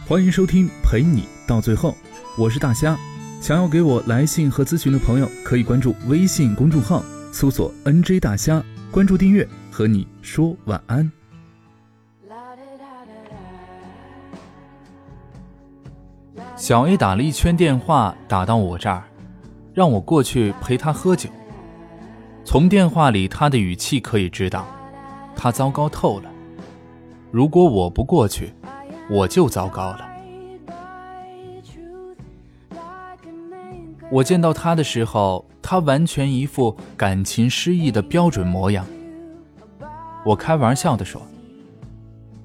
欢迎收听陪你到最后，我是大虾。想要给我来信和咨询的朋友，可以关注微信公众号，搜索 “nj 大虾”，关注订阅，和你说晚安。小 A 打了一圈电话打到我这儿，让我过去陪他喝酒。从电话里他的语气可以知道，他糟糕透了。如果我不过去，我就糟糕了。我见到他的时候，他完全一副感情失意的标准模样。我开玩笑的说：“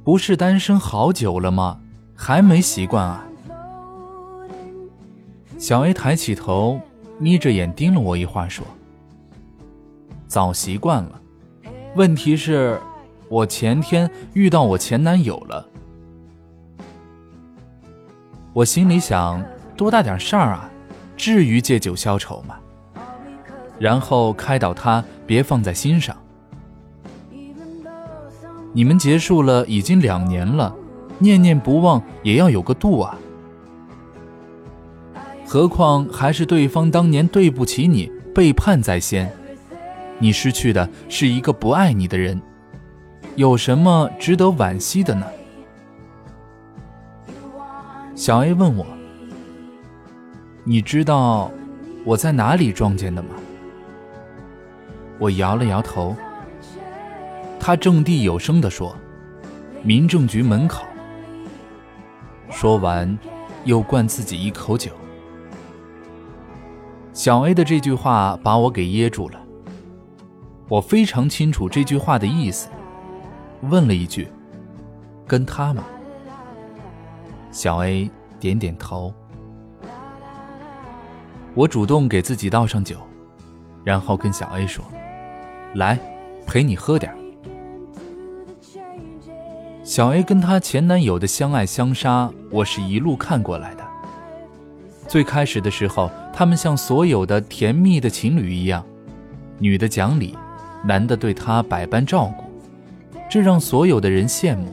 不是单身好久了吗？还没习惯啊？”小 A 抬起头，眯着眼盯了我一会儿，说：“早习惯了。问题是，我前天遇到我前男友了。”我心里想：多大点事儿啊？至于借酒消愁吗？然后开导他别放在心上。你们结束了已经两年了，念念不忘也要有个度啊。何况还是对方当年对不起你，背叛在先，你失去的是一个不爱你的人，有什么值得惋惜的呢？小 A 问我。你知道我在哪里撞见的吗？我摇了摇头。他掷地有声地说：“民政局门口。”说完，又灌自己一口酒。小 A 的这句话把我给噎住了。我非常清楚这句话的意思，问了一句：“跟他吗？”小 A 点点头。我主动给自己倒上酒，然后跟小 A 说：“来，陪你喝点。”小 A 跟她前男友的相爱相杀，我是一路看过来的。最开始的时候，他们像所有的甜蜜的情侣一样，女的讲理，男的对她百般照顾，这让所有的人羡慕。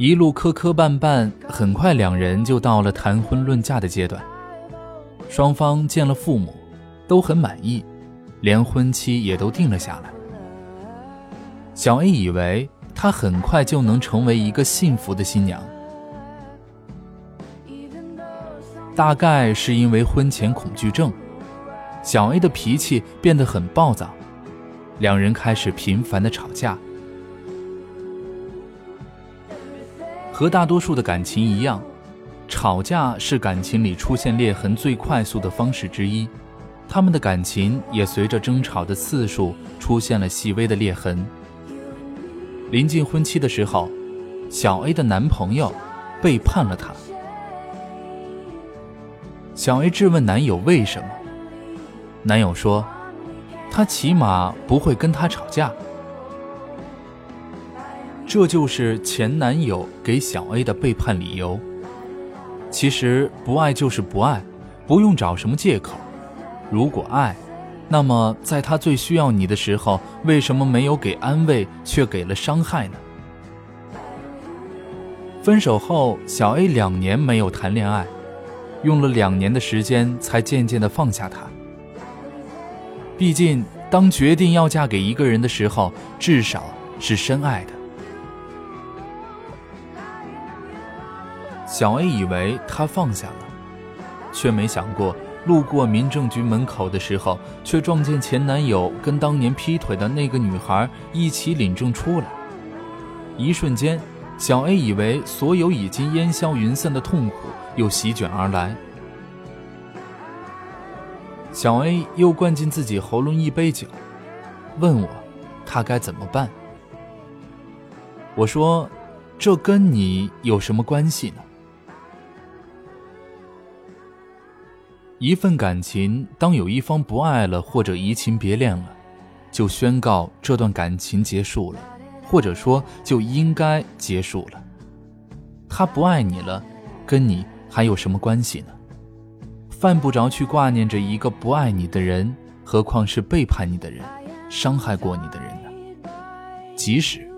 一路磕磕绊绊，很快两人就到了谈婚论嫁的阶段。双方见了父母，都很满意，连婚期也都定了下来。小 A 以为她很快就能成为一个幸福的新娘，大概是因为婚前恐惧症，小 A 的脾气变得很暴躁，两人开始频繁的吵架。和大多数的感情一样。吵架是感情里出现裂痕最快速的方式之一，他们的感情也随着争吵的次数出现了细微的裂痕。临近婚期的时候，小 A 的男朋友背叛了她。小 A 质问男友为什么，男友说，他起码不会跟她吵架。这就是前男友给小 A 的背叛理由。其实不爱就是不爱，不用找什么借口。如果爱，那么在他最需要你的时候，为什么没有给安慰，却给了伤害呢？分手后，小 A 两年没有谈恋爱，用了两年的时间才渐渐的放下他。毕竟，当决定要嫁给一个人的时候，至少是深爱的。小 A 以为他放下了，却没想过路过民政局门口的时候，却撞见前男友跟当年劈腿的那个女孩一起领证出来。一瞬间，小 A 以为所有已经烟消云散的痛苦又席卷而来。小 A 又灌进自己喉咙一杯酒，问我，他该怎么办？我说，这跟你有什么关系呢？一份感情，当有一方不爱了或者移情别恋了，就宣告这段感情结束了，或者说就应该结束了。他不爱你了，跟你还有什么关系呢？犯不着去挂念着一个不爱你的人，何况是背叛你的人，伤害过你的人呢？即使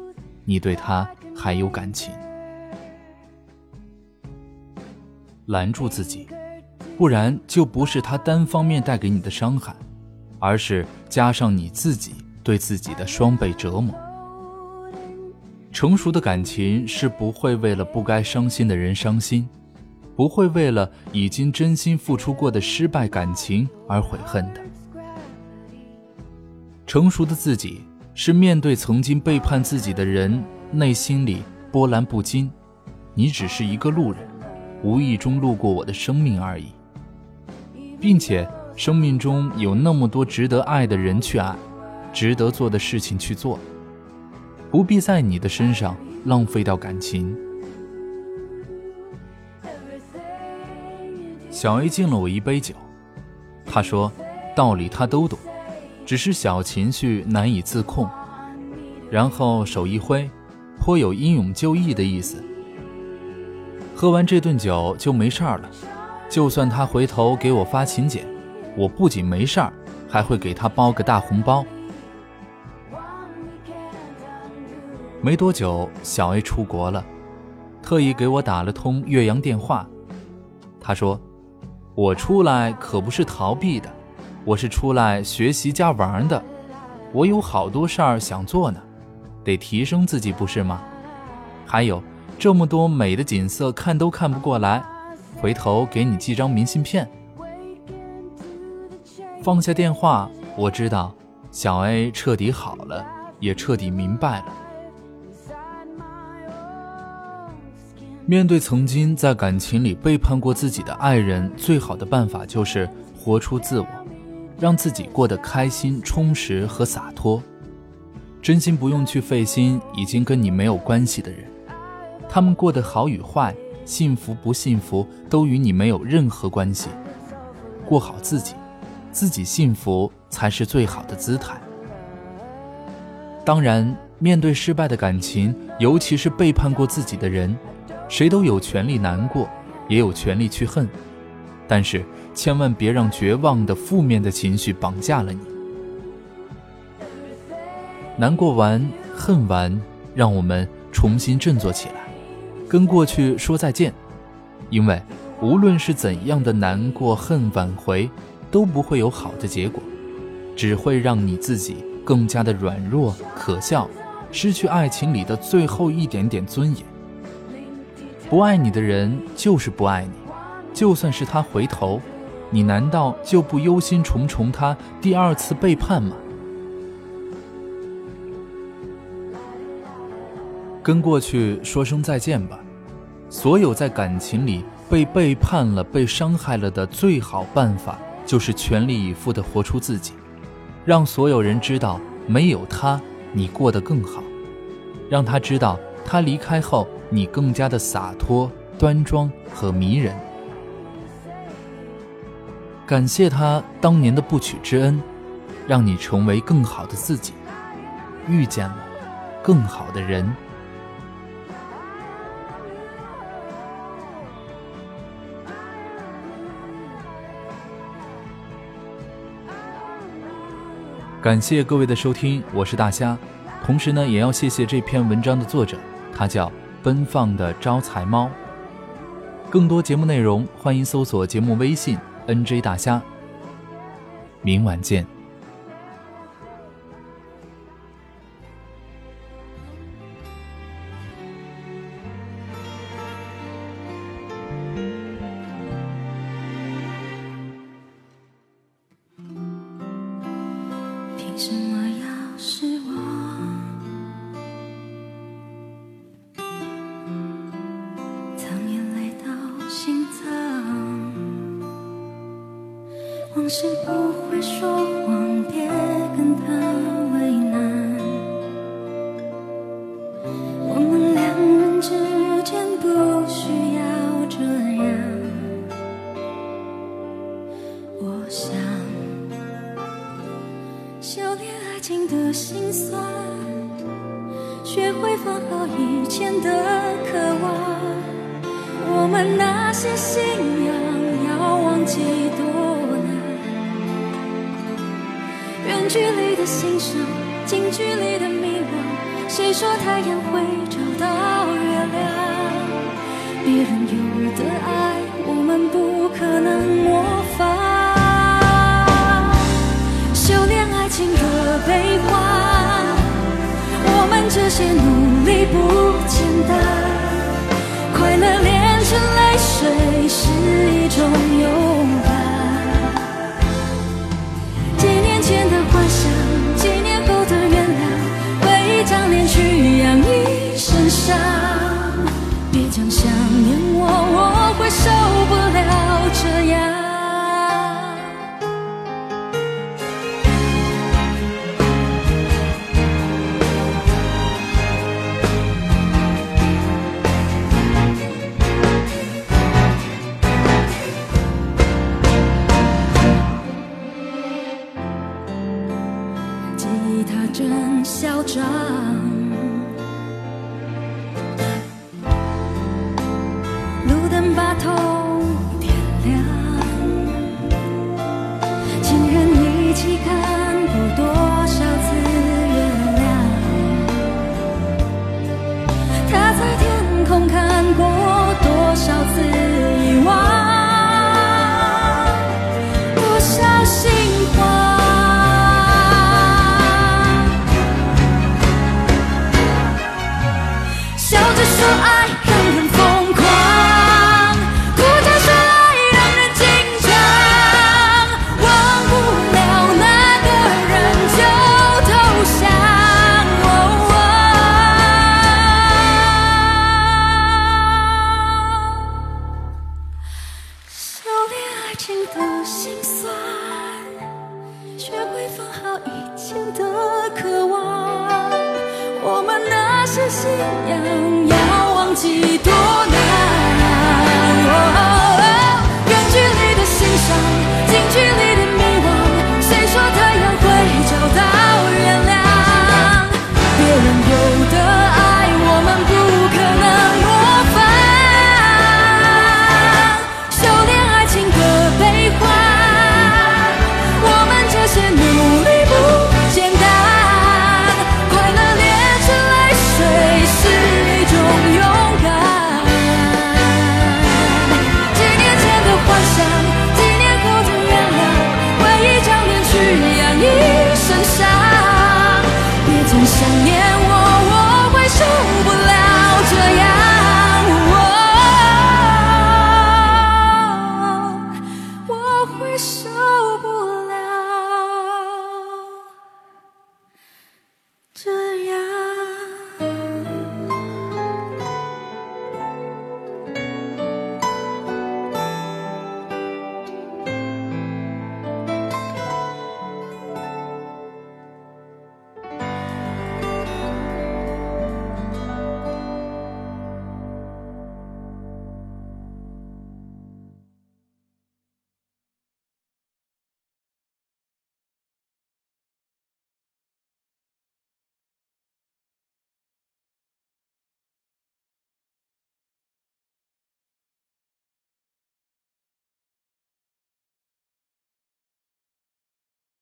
你对他还有感情。拦住自己，不然就不是他单方面带给你的伤害，而是加上你自己对自己的双倍折磨。成熟的感情是不会为了不该伤心的人伤心，不会为了已经真心付出过的失败感情而悔恨的。成熟的自己是面对曾经背叛自己的人，内心里波澜不惊。你只是一个路人，无意中路过我的生命而已，并且生命中有那么多值得爱的人去爱，值得做的事情去做。不必在你的身上浪费掉感情。小 A 敬了我一杯酒，他说：“道理他都懂，只是小情绪难以自控。”然后手一挥，颇有英勇就义的意思。喝完这顿酒就没事儿了，就算他回头给我发请柬，我不仅没事儿，还会给他包个大红包。没多久，小 A 出国了，特意给我打了通岳阳电话。他说：“我出来可不是逃避的，我是出来学习加玩的。我有好多事儿想做呢，得提升自己，不是吗？还有这么多美的景色，看都看不过来，回头给你寄张明信片。”放下电话，我知道小 A 彻底好了，也彻底明白了。面对曾经在感情里背叛过自己的爱人，最好的办法就是活出自我，让自己过得开心、充实和洒脱。真心不用去费心已经跟你没有关系的人，他们过得好与坏、幸福不幸福都与你没有任何关系。过好自己，自己幸福才是最好的姿态。当然，面对失败的感情，尤其是背叛过自己的人。谁都有权利难过，也有权利去恨，但是千万别让绝望的负面的情绪绑架了你。难过完，恨完，让我们重新振作起来，跟过去说再见。因为无论是怎样的难过、恨、挽回，都不会有好的结果，只会让你自己更加的软弱、可笑，失去爱情里的最后一点点尊严。不爱你的人就是不爱你，就算是他回头，你难道就不忧心忡忡他第二次背叛吗？跟过去说声再见吧。所有在感情里被背叛了、被伤害了的最好办法，就是全力以赴的活出自己，让所有人知道没有他你过得更好，让他知道他离开后。你更加的洒脱、端庄和迷人。感谢他当年的不娶之恩，让你成为更好的自己，遇见了更好的人。感谢各位的收听，我是大虾。同时呢，也要谢谢这篇文章的作者，他叫。奔放的招财猫。更多节目内容，欢迎搜索节目微信 “nj 大虾”。明晚见。往事不会说谎，别跟他为难。我们两人之间不需要这样。我想，修炼爱情的心酸，学会放好以前的渴望。我们那些信仰，要忘记多。近距离的欣赏，近距离的迷惘。谁说太阳会找到月亮？别人有的爱，我们不可能模仿。修炼爱情的悲欢，我们这些努力不。是信仰要忘记多难。